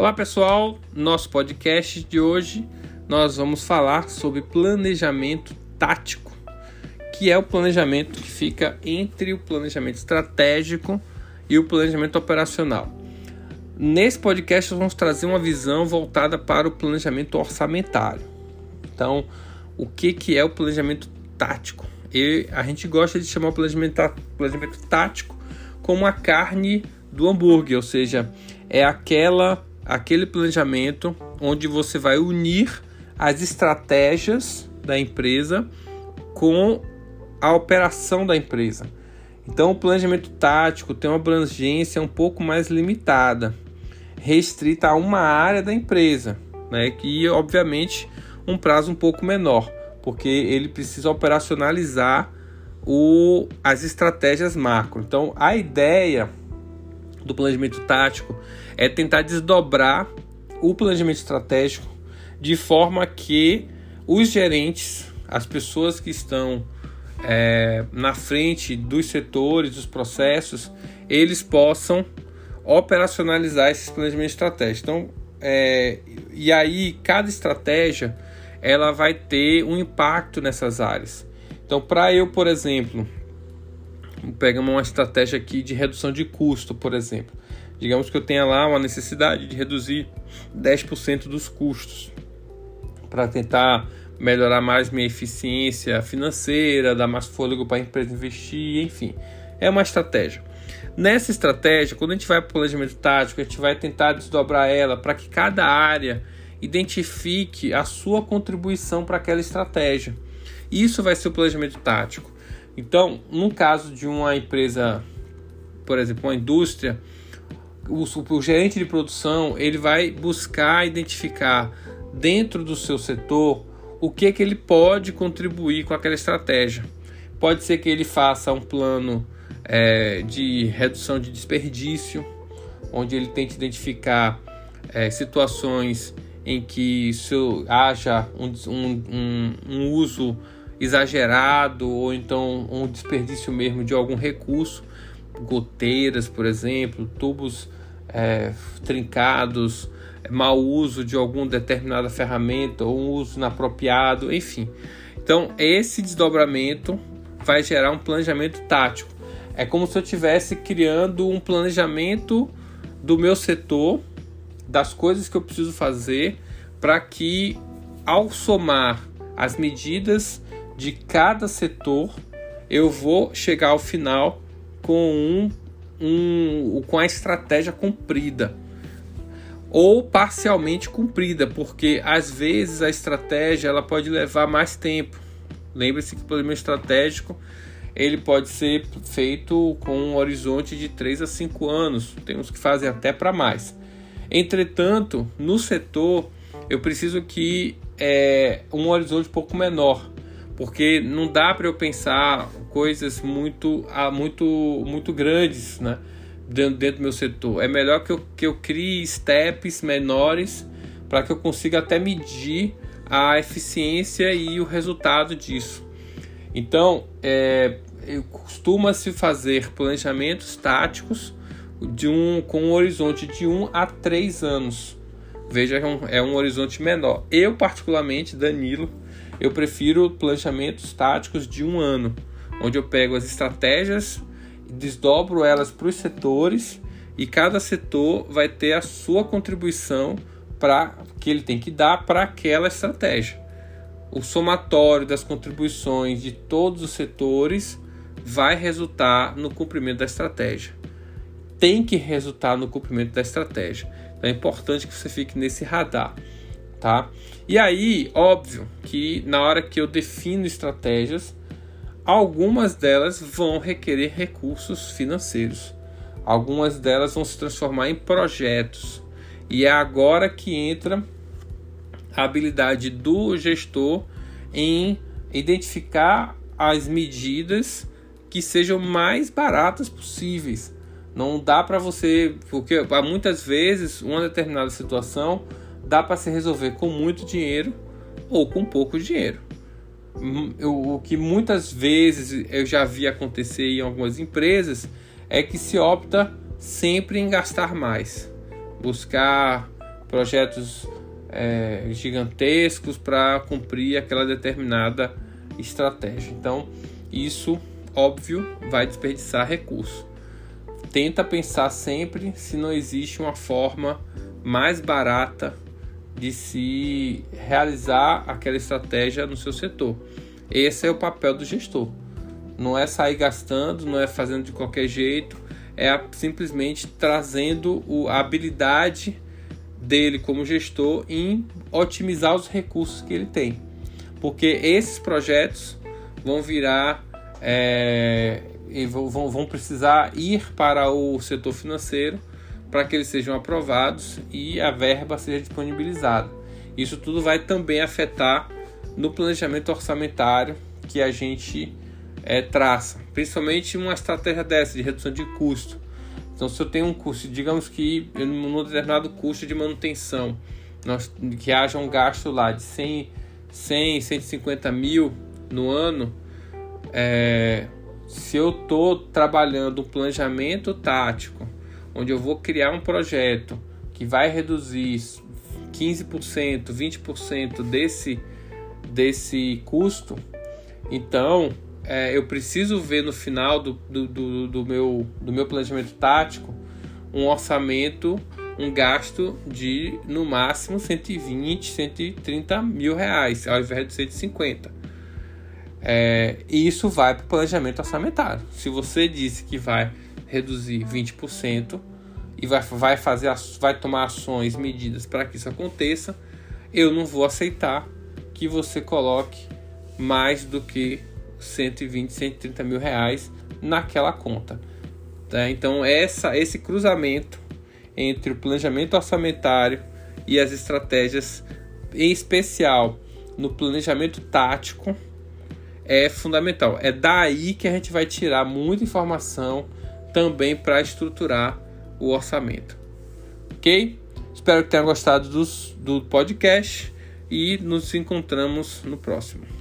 Olá pessoal, nosso podcast de hoje nós vamos falar sobre planejamento tático, que é o planejamento que fica entre o planejamento estratégico e o planejamento operacional. Nesse podcast nós vamos trazer uma visão voltada para o planejamento orçamentário. Então, o que, que é o planejamento tático? E a gente gosta de chamar o planejamento, planejamento tático como a carne do hambúrguer, ou seja, é aquela aquele planejamento onde você vai unir as estratégias da empresa com a operação da empresa. Então, o planejamento tático tem uma abrangência um pouco mais limitada, restrita a uma área da empresa, né? Que obviamente um prazo um pouco menor, porque ele precisa operacionalizar o, as estratégias macro. Então, a ideia do planejamento tático é tentar desdobrar o planejamento estratégico de forma que os gerentes, as pessoas que estão é, na frente dos setores, dos processos, eles possam operacionalizar esses planejamentos estratégicos. Então, é, e aí cada estratégia ela vai ter um impacto nessas áreas. Então, para eu, por exemplo, pegamos uma estratégia aqui de redução de custo, por exemplo. Digamos que eu tenha lá uma necessidade de reduzir 10% dos custos para tentar melhorar mais minha eficiência financeira, dar mais fôlego para a empresa investir, enfim. É uma estratégia. Nessa estratégia, quando a gente vai para o planejamento tático, a gente vai tentar desdobrar ela para que cada área identifique a sua contribuição para aquela estratégia. Isso vai ser o planejamento tático. Então, no caso de uma empresa, por exemplo, uma indústria, o, o gerente de produção ele vai buscar identificar dentro do seu setor o que, que ele pode contribuir com aquela estratégia. Pode ser que ele faça um plano é, de redução de desperdício, onde ele tente identificar é, situações em que isso, haja um, um, um uso exagerado ou então um desperdício mesmo de algum recurso, goteiras, por exemplo, tubos é, trincados, mau uso de alguma determinada ferramenta ou um uso inapropriado, enfim. Então, esse desdobramento vai gerar um planejamento tático. É como se eu estivesse criando um planejamento do meu setor, das coisas que eu preciso fazer para que, ao somar as medidas de cada setor, eu vou chegar ao final com um, um com a estratégia cumprida ou parcialmente cumprida, porque às vezes a estratégia ela pode levar mais tempo. Lembre-se que o planejamento estratégico ele pode ser feito com um horizonte de 3 a 5 anos, tem uns que fazem até para mais. Entretanto, no setor eu preciso que é, um horizonte um pouco menor, porque não dá para eu pensar coisas muito, ah, muito, muito grandes, né? Dentro, dentro do meu setor. É melhor que eu, que eu crie steps menores para que eu consiga até medir a eficiência e o resultado disso. Então, é, costuma-se fazer planejamentos táticos de um, com um horizonte de 1 um a 3 anos. Veja, é um, é um horizonte menor. Eu, particularmente, Danilo, eu prefiro planejamentos táticos de um ano, onde eu pego as estratégias, desdobro elas para os setores e cada setor vai ter a sua contribuição para que ele tem que dar para aquela estratégia. O somatório das contribuições de todos os setores vai resultar no cumprimento da estratégia. Tem que resultar no cumprimento da estratégia. Então é importante que você fique nesse radar tá? E aí, óbvio que na hora que eu defino estratégias, algumas delas vão requerer recursos financeiros. Algumas delas vão se transformar em projetos. E é agora que entra a habilidade do gestor em identificar as medidas que sejam mais baratas possíveis. Não dá para você, porque muitas vezes uma determinada situação dá para se resolver com muito dinheiro ou com pouco dinheiro. Hum, o que muitas vezes eu já vi acontecer em algumas empresas é que se opta sempre em gastar mais, buscar projetos é, gigantescos para cumprir aquela determinada estratégia. Então, isso, óbvio, vai desperdiçar recurso. Tenta pensar sempre se não existe uma forma mais barata de se realizar aquela estratégia no seu setor. Esse é o papel do gestor. Não é sair gastando, não é fazendo de qualquer jeito, é simplesmente trazendo a habilidade dele como gestor em otimizar os recursos que ele tem. Porque esses projetos vão virar é, vão, vão precisar ir para o setor financeiro para que eles sejam aprovados e a verba seja disponibilizada. Isso tudo vai também afetar no planejamento orçamentário que a gente é, traça, principalmente uma estratégia dessa de redução de custo. Então, se eu tenho um custo, digamos que num determinado custo de manutenção, nós, que haja um gasto lá de 100, 100 150 mil no ano, é, se eu estou trabalhando um planejamento tático, onde eu vou criar um projeto que vai reduzir 15%, 20% desse, desse custo, então é, eu preciso ver no final do, do, do, do, meu, do meu planejamento tático um orçamento, um gasto de no máximo 120, 130 mil reais, ao invés de 150. É, e isso vai para o planejamento orçamentário. Se você disse que vai reduzir 20% e vai, vai, fazer, vai tomar ações, medidas para que isso aconteça, eu não vou aceitar que você coloque mais do que 120, 130 mil reais naquela conta. Tá? Então, essa, esse cruzamento entre o planejamento orçamentário e as estratégias, em especial no planejamento tático, é fundamental. É daí que a gente vai tirar muita informação também para estruturar o orçamento. Ok? Espero que tenham gostado dos, do podcast e nos encontramos no próximo.